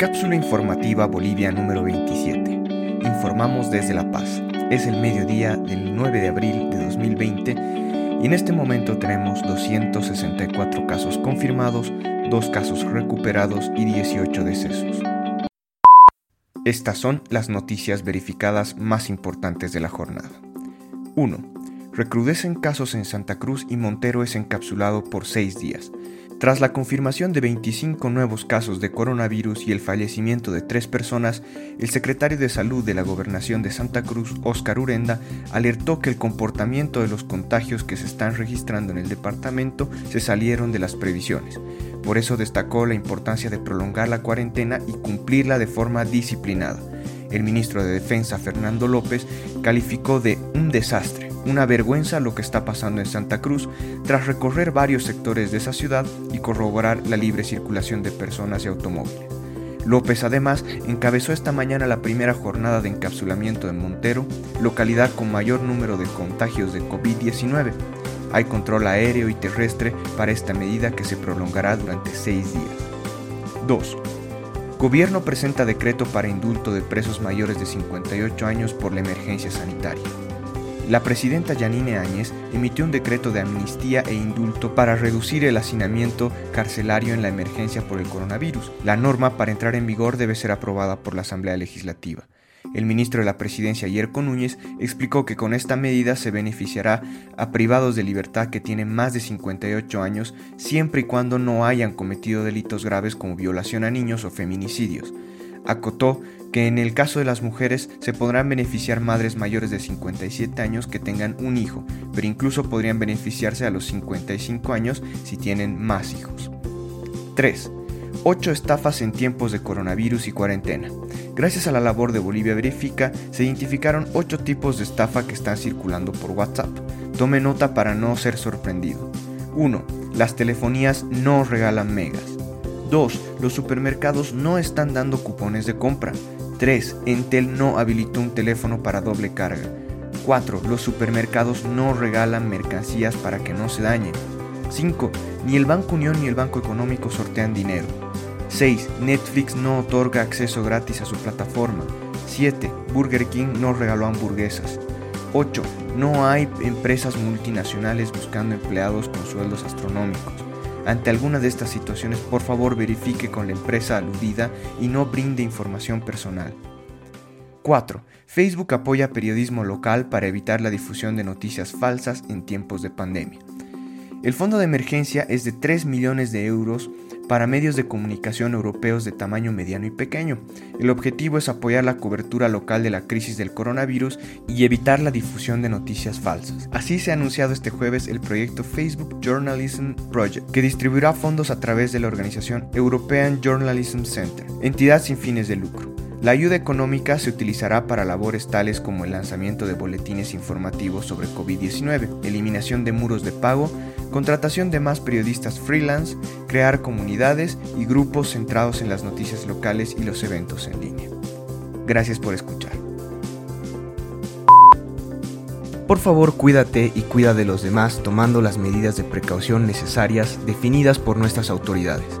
Cápsula informativa Bolivia número 27. Informamos desde La Paz. Es el mediodía del 9 de abril de 2020 y en este momento tenemos 264 casos confirmados, 2 casos recuperados y 18 decesos. Estas son las noticias verificadas más importantes de la jornada. 1. Recrudecen casos en Santa Cruz y Montero es encapsulado por 6 días. Tras la confirmación de 25 nuevos casos de coronavirus y el fallecimiento de tres personas, el secretario de Salud de la Gobernación de Santa Cruz, Óscar Urenda, alertó que el comportamiento de los contagios que se están registrando en el departamento se salieron de las previsiones. Por eso destacó la importancia de prolongar la cuarentena y cumplirla de forma disciplinada. El ministro de Defensa, Fernando López, calificó de un desastre una vergüenza lo que está pasando en Santa Cruz tras recorrer varios sectores de esa ciudad y corroborar la libre circulación de personas y automóviles. López además encabezó esta mañana la primera jornada de encapsulamiento en Montero, localidad con mayor número de contagios de COVID-19. Hay control aéreo y terrestre para esta medida que se prolongará durante seis días. 2. Gobierno presenta decreto para indulto de presos mayores de 58 años por la emergencia sanitaria la presidenta Yanine Áñez emitió un decreto de amnistía e indulto para reducir el hacinamiento carcelario en la emergencia por el coronavirus. La norma para entrar en vigor debe ser aprobada por la Asamblea Legislativa. El ministro de la Presidencia, Yerko Núñez, explicó que con esta medida se beneficiará a privados de libertad que tienen más de 58 años siempre y cuando no hayan cometido delitos graves como violación a niños o feminicidios. Acotó que en el caso de las mujeres se podrán beneficiar madres mayores de 57 años que tengan un hijo, pero incluso podrían beneficiarse a los 55 años si tienen más hijos. 3. 8 estafas en tiempos de coronavirus y cuarentena. Gracias a la labor de Bolivia Verifica, se identificaron 8 tipos de estafa que están circulando por WhatsApp. Tome nota para no ser sorprendido. 1. Las telefonías no regalan megas. 2. Los supermercados no están dando cupones de compra. 3. Entel no habilitó un teléfono para doble carga. 4. Los supermercados no regalan mercancías para que no se dañen. 5. Ni el Banco Unión ni el Banco Económico sortean dinero. 6. Netflix no otorga acceso gratis a su plataforma. 7. Burger King no regaló hamburguesas. 8. No hay empresas multinacionales buscando empleados con sueldos astronómicos. Ante alguna de estas situaciones, por favor verifique con la empresa aludida y no brinde información personal. 4. Facebook apoya periodismo local para evitar la difusión de noticias falsas en tiempos de pandemia. El fondo de emergencia es de 3 millones de euros para medios de comunicación europeos de tamaño mediano y pequeño. El objetivo es apoyar la cobertura local de la crisis del coronavirus y evitar la difusión de noticias falsas. Así se ha anunciado este jueves el proyecto Facebook Journalism Project, que distribuirá fondos a través de la organización European Journalism Center, entidad sin fines de lucro. La ayuda económica se utilizará para labores tales como el lanzamiento de boletines informativos sobre COVID-19, eliminación de muros de pago, contratación de más periodistas freelance, crear comunidades y grupos centrados en las noticias locales y los eventos en línea. Gracias por escuchar. Por favor, cuídate y cuida de los demás tomando las medidas de precaución necesarias definidas por nuestras autoridades.